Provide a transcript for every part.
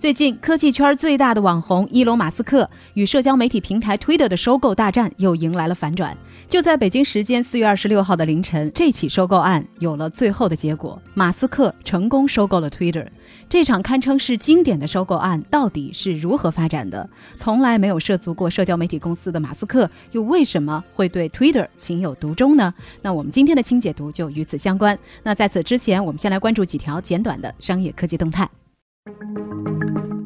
最近，科技圈最大的网红伊隆马斯克与社交媒体平台 Twitter 的收购大战又迎来了反转。就在北京时间四月二十六号的凌晨，这起收购案有了最后的结果，马斯克成功收购了 Twitter。这场堪称是经典的收购案到底是如何发展的？从来没有涉足过社交媒体公司的马斯克，又为什么会对 Twitter 情有独钟呢？那我们今天的轻解读就与此相关。那在此之前，我们先来关注几条简短的商业科技动态。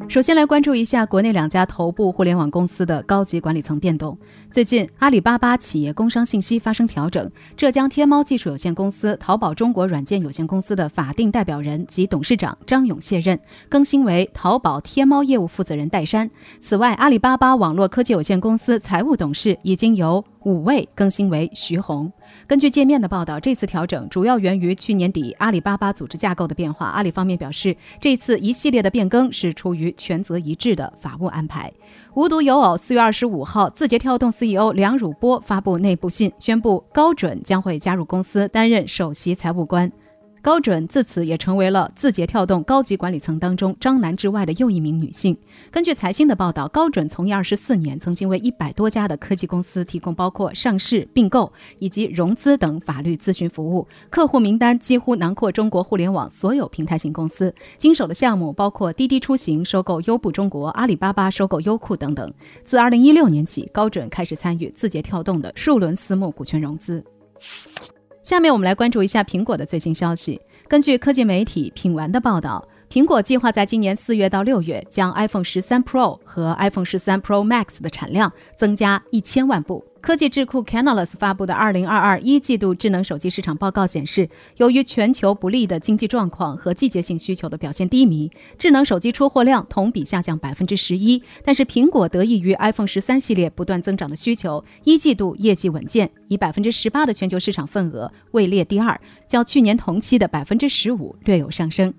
首先来关注一下国内两家头部互联网公司的高级管理层变动。最近，阿里巴巴企业工商信息发生调整，浙江天猫技术有限公司、淘宝中国软件有限公司的法定代表人及董事长张勇卸任，更新为淘宝天猫业务负责人戴珊。此外，阿里巴巴网络科技有限公司财务董事已经由五位更新为徐红。根据界面的报道，这次调整主要源于去年底阿里巴巴组织架构的变化。阿里方面表示，这次一系列的变更是出于权责一致的法务安排。无独有偶，四月二十五号，字节跳动 CEO 梁汝波发布内部信，宣布高准将会加入公司担任首席财务官。高准自此也成为了字节跳动高级管理层当中张楠之外的又一名女性。根据财新的报道，高准从业二十四年，曾经为一百多家的科技公司提供包括上市、并购以及融资等法律咨询服务，客户名单几乎囊括中国互联网所有平台型公司。经手的项目包括滴滴出行收购优步中国、阿里巴巴收购优酷等等。自二零一六年起，高准开始参与字节跳动的数轮私募股权融资。下面我们来关注一下苹果的最新消息。根据科技媒体品玩的报道，苹果计划在今年四月到六月将 iPhone 十三 Pro 和 iPhone 十三 Pro Max 的产量增加一千万部。科技智库 Canalys 发布的二零二二一季度智能手机市场报告显示，由于全球不利的经济状况和季节性需求的表现低迷，智能手机出货量同比下降百分之十一。但是苹果得益于 iPhone 十三系列不断增长的需求，一季度业绩稳健，以百分之十八的全球市场份额位列第二，较去年同期的百分之十五略有上升。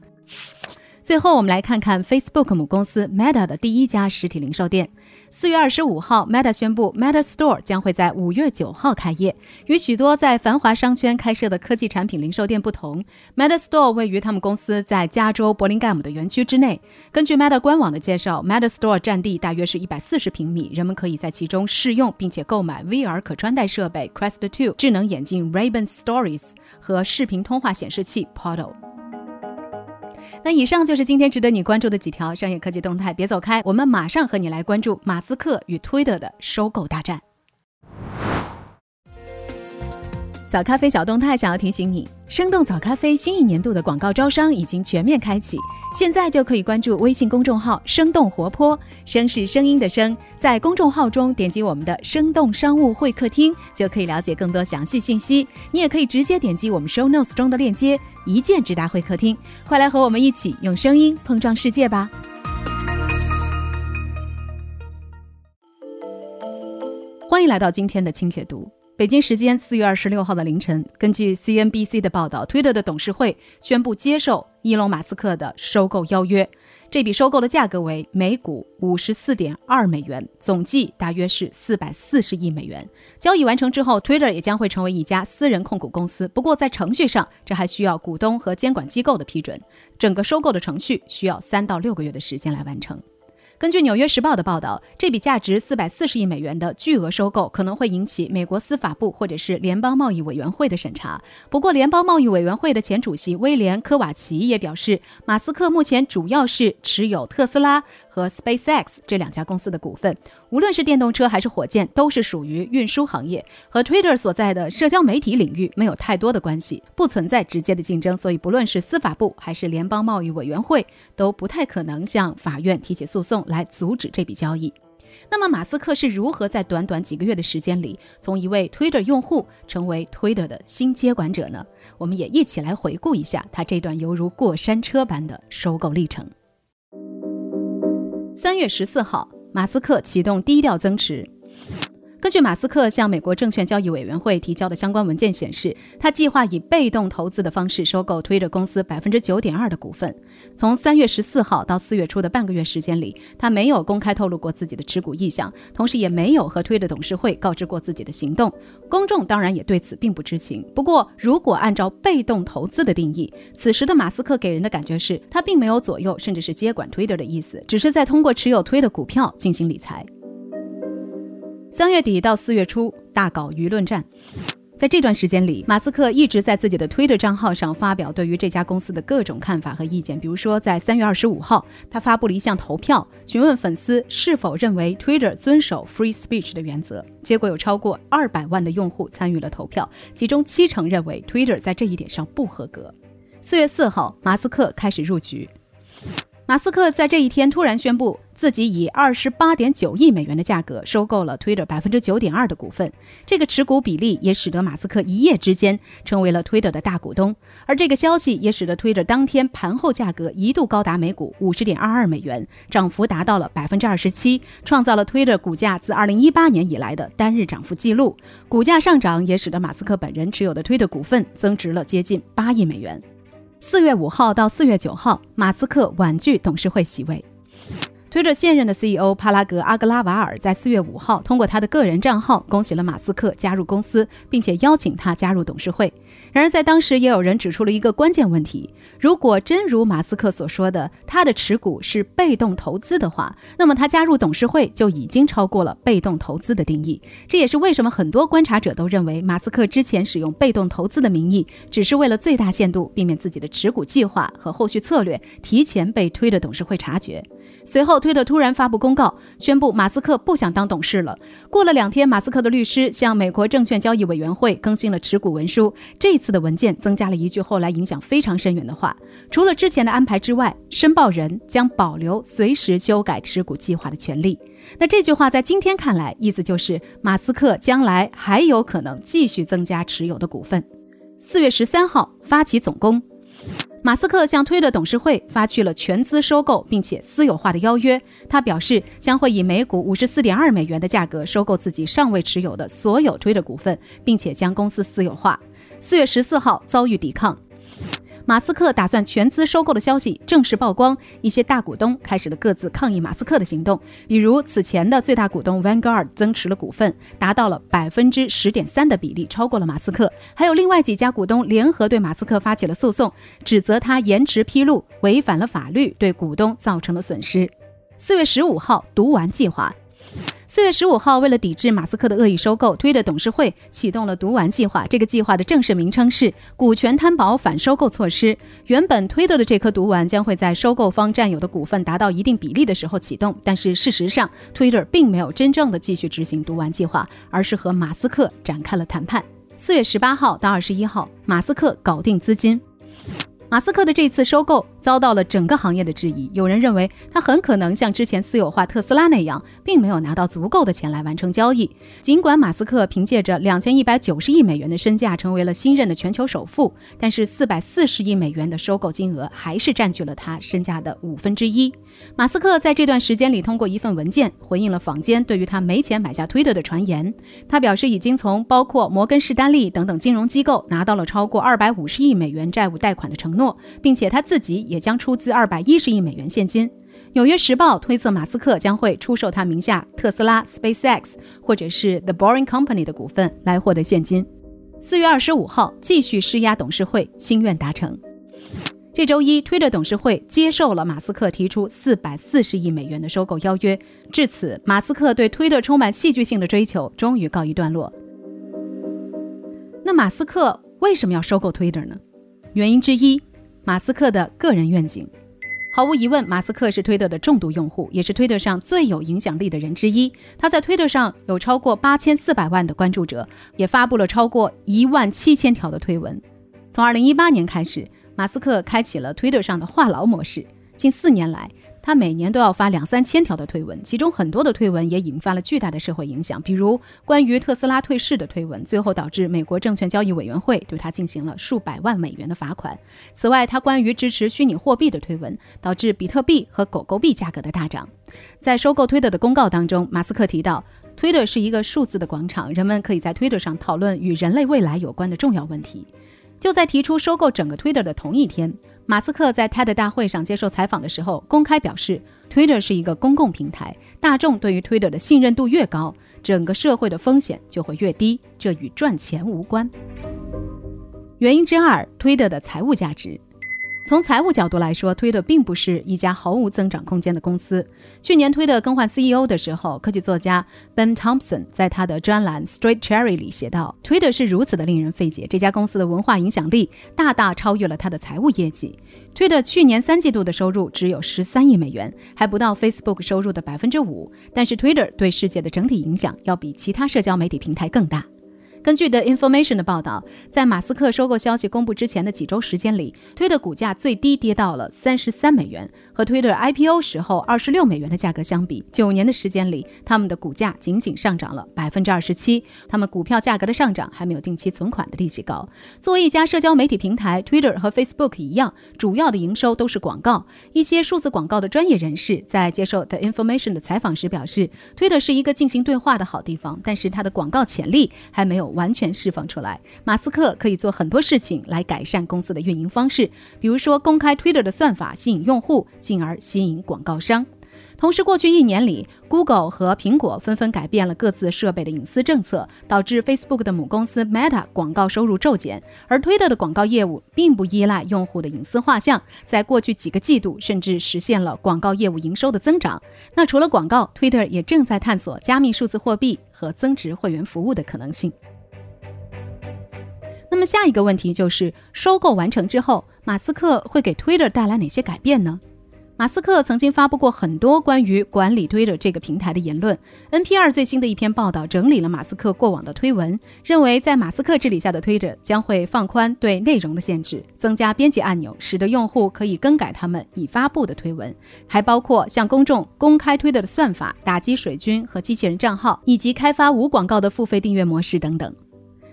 最后，我们来看看 Facebook 母公司 Meta 的第一家实体零售店。四月二十五号，Meta 宣布 Meta Store 将会在五月九号开业。与许多在繁华商圈开设的科技产品零售店不同，Meta Store 位于他们公司在加州柏林盖姆的园区之内。根据 Meta 官网的介绍，Meta Store 占地大约是一百四十平米，人们可以在其中试用并且购买 VR 可穿戴设备 Quest 2、智能眼镜 Ray-Ban Stories 和视频通话显示器 Portal。那以上就是今天值得你关注的几条商业科技动态，别走开，我们马上和你来关注马斯克与 Twitter 的收购大战。早咖啡小动态想要提醒你，生动早咖啡新一年度的广告招商已经全面开启，现在就可以关注微信公众号“生动活泼”，声是声音的声，在公众号中点击我们的“生动商务会客厅”，就可以了解更多详细信息。你也可以直接点击我们 show notes 中的链接，一键直达会客厅。快来和我们一起用声音碰撞世界吧！欢迎来到今天的轻解读。北京时间四月二十六号的凌晨，根据 CNBC 的报道，Twitter 的董事会宣布接受伊隆马斯克的收购邀约。这笔收购的价格为每股五十四点二美元，总计大约是四百四十亿美元。交易完成之后，Twitter 也将会成为一家私人控股公司。不过在程序上，这还需要股东和监管机构的批准。整个收购的程序需要三到六个月的时间来完成。根据《纽约时报》的报道，这笔价值四百四十亿美元的巨额收购可能会引起美国司法部或者是联邦贸易委员会的审查。不过，联邦贸易委员会的前主席威廉·科瓦奇也表示，马斯克目前主要是持有特斯拉和 SpaceX 这两家公司的股份。无论是电动车还是火箭，都是属于运输行业，和 Twitter 所在的社交媒体领域没有太多的关系，不存在直接的竞争。所以，不论是司法部还是联邦贸易委员会，都不太可能向法院提起诉讼来阻止这笔交易。那么，马斯克是如何在短短几个月的时间里，从一位推特用户成为推特的新接管者呢？我们也一起来回顾一下他这段犹如过山车般的收购历程。三月十四号。马斯克启动低调增持。根据马斯克向美国证券交易委员会提交的相关文件显示，他计划以被动投资的方式收购 Twitter 公司百分之九点二的股份。从三月十四号到四月初的半个月时间里，他没有公开透露过自己的持股意向，同时也没有和 Twitter 董事会告知过自己的行动。公众当然也对此并不知情。不过，如果按照被动投资的定义，此时的马斯克给人的感觉是他并没有左右甚至是接管 Twitter 的意思，只是在通过持有 Twitter 股票进行理财。三月底到四月初，大搞舆论战。在这段时间里，马斯克一直在自己的 Twitter 账号上发表对于这家公司的各种看法和意见。比如说，在三月二十五号，他发布了一项投票，询问粉丝是否认为 Twitter 遵守 Free Speech 的原则。结果有超过二百万的用户参与了投票，其中七成认为 Twitter 在这一点上不合格。四月四号，马斯克开始入局。马斯克在这一天突然宣布。自己以二十八点九亿美元的价格收购了 Twitter 百分之九点二的股份，这个持股比例也使得马斯克一夜之间成为了 Twitter 的大股东。而这个消息也使得 Twitter 当天盘后价格一度高达每股五十点二二美元，涨幅达到了百分之二十七，创造了 Twitter 股价自二零一八年以来的单日涨幅记录。股价上涨也使得马斯克本人持有的 Twitter 股份增值了接近八亿美元。四月五号到四月九号，马斯克婉拒董事会席位。推着现任的 CEO 帕拉格阿格拉瓦尔在四月五号通过他的个人账号恭喜了马斯克加入公司，并且邀请他加入董事会。然而，在当时也有人指出了一个关键问题：如果真如马斯克所说的，他的持股是被动投资的话，那么他加入董事会就已经超过了被动投资的定义。这也是为什么很多观察者都认为，马斯克之前使用被动投资的名义，只是为了最大限度避免自己的持股计划和后续策略提前被推的董事会察觉。随后，推特突然发布公告，宣布马斯克不想当董事了。过了两天，马斯克的律师向美国证券交易委员会更新了持股文书。这次的文件增加了一句后来影响非常深远的话：除了之前的安排之外，申报人将保留随时修改持股计划的权利。那这句话在今天看来，意思就是马斯克将来还有可能继续增加持有的股份。四月十三号发起总攻。马斯克向推特董事会发去了全资收购并且私有化的邀约。他表示将会以每股五十四点二美元的价格收购自己尚未持有的所有推特股份，并且将公司私有化。四月十四号遭遇抵抗。马斯克打算全资收购的消息正式曝光，一些大股东开始了各自抗议马斯克的行动。比如，此前的最大股东 Vanguard 增持了股份，达到了百分之十点三的比例，超过了马斯克。还有另外几家股东联合对马斯克发起了诉讼，指责他延迟披露，违反了法律，对股东造成了损失。四月十五号，读完计划。四月十五号，为了抵制马斯克的恶意收购，推特董事会启动了“毒丸计划”。这个计划的正式名称是“股权摊保反收购措施”。原本推特的这颗毒丸将会在收购方占有的股份达到一定比例的时候启动，但是事实上，推特并没有真正的继续执行“毒丸计划”，而是和马斯克展开了谈判。四月十八号到二十一号，马斯克搞定资金。马斯克的这次收购遭到了整个行业的质疑。有人认为他很可能像之前私有化特斯拉那样，并没有拿到足够的钱来完成交易。尽管马斯克凭借着两千一百九十亿美元的身价成为了新任的全球首富，但是四百四十亿美元的收购金额还是占据了他身价的五分之一。马斯克在这段时间里通过一份文件回应了坊间对于他没钱买下推特的传言。他表示已经从包括摩根士丹利等等金融机构拿到了超过二百五十亿美元债务贷款的承诺，并且他自己也也将出资二百一十亿美元现金。纽约时报推测马斯克将会出售他名下特斯拉、SpaceX 或者是 The Boring Company 的股份来获得现金。四月二十五号继续施压董事会，心愿达成。这周一，推特董事会接受了马斯克提出四百四十亿美元的收购邀约。至此，马斯克对推特充满戏剧性的追求终于告一段落。那马斯克为什么要收购推特呢？原因之一，马斯克的个人愿景。毫无疑问，马斯克是推特的重度用户，也是推特上最有影响力的人之一。他在推特上有超过八千四百万的关注者，也发布了超过一万七千条的推文。从二零一八年开始。马斯克开启了推特上的话痨模式。近四年来，他每年都要发两三千条的推文，其中很多的推文也引发了巨大的社会影响。比如关于特斯拉退市的推文，最后导致美国证券交易委员会对他进行了数百万美元的罚款。此外，他关于支持虚拟货币的推文，导致比特币和狗狗币价格的大涨。在收购推特的公告当中，马斯克提到。，Twitter 是一个数字的广场，人们可以在 Twitter 上讨论与人类未来有关的重要问题。就在提出收购整个 Twitter 的同一天，马斯克在 TED 大会上接受采访的时候，公开表示，Twitter 是一个公共平台，大众对于 Twitter 的信任度越高，整个社会的风险就会越低，这与赚钱无关。原因之二，Twitter 的财务价值。从财务角度来说，推特并不是一家毫无增长空间的公司。去年推特更换 CEO 的时候，科技作家 Ben Thompson 在他的专栏《Straight Cherry》里写道：“推特是如此的令人费解，这家公司的文化影响力大大超越了它的财务业绩。推特去年三季度的收入只有十三亿美元，还不到 Facebook 收入的百分之五。但是推特对世界的整体影响要比其他社交媒体平台更大。”根据 The Information 的报道，在马斯克收购消息公布之前的几周时间里，推的股价最低跌到了三十三美元。和 Twitter IPO 时候二十六美元的价格相比，九年的时间里，他们的股价仅仅上涨了百分之二十七。他们股票价格的上涨还没有定期存款的利息高。作为一家社交媒体平台，Twitter 和 Facebook 一样，主要的营收都是广告。一些数字广告的专业人士在接受 The Information 的采访时表示，Twitter 是一个进行对话的好地方，但是它的广告潜力还没有完全释放出来。马斯克可以做很多事情来改善公司的运营方式，比如说公开 Twitter 的算法，吸引用户。进而吸引广告商。同时，过去一年里，Google 和苹果纷纷改变了各自设备的隐私政策，导致 Facebook 的母公司 Meta 广告收入骤减。而 Twitter 的广告业务并不依赖用户的隐私画像，在过去几个季度甚至实现了广告业务营收的增长。那除了广告，Twitter 也正在探索加密数字货币和增值会员服务的可能性。那么下一个问题就是，收购完成之后，马斯克会给 Twitter 带来哪些改变呢？马斯克曾经发布过很多关于管理 Twitter 这个平台的言论。NPR 最新的一篇报道整理了马斯克过往的推文，认为在马斯克治理下的 Twitter 将会放宽对内容的限制，增加编辑按钮，使得用户可以更改他们已发布的推文，还包括向公众公开 Twitter 的算法、打击水军和机器人账号，以及开发无广告的付费订阅模式等等。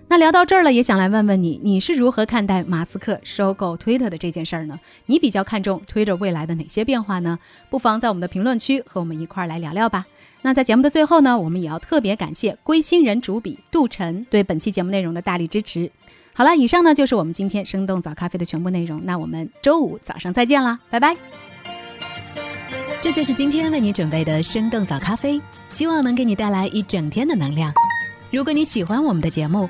那聊到这儿了，也想来问问你，你是如何看待马斯克收购 Twitter 的这件事儿呢？你比较看重 Twitter 未来的哪些变化呢？不妨在我们的评论区和我们一块儿来聊聊吧。那在节目的最后呢，我们也要特别感谢归心人主笔杜晨对本期节目内容的大力支持。好了，以上呢就是我们今天生动早咖啡的全部内容。那我们周五早上再见啦，拜拜。这就是今天为你准备的生动早咖啡，希望能给你带来一整天的能量。如果你喜欢我们的节目，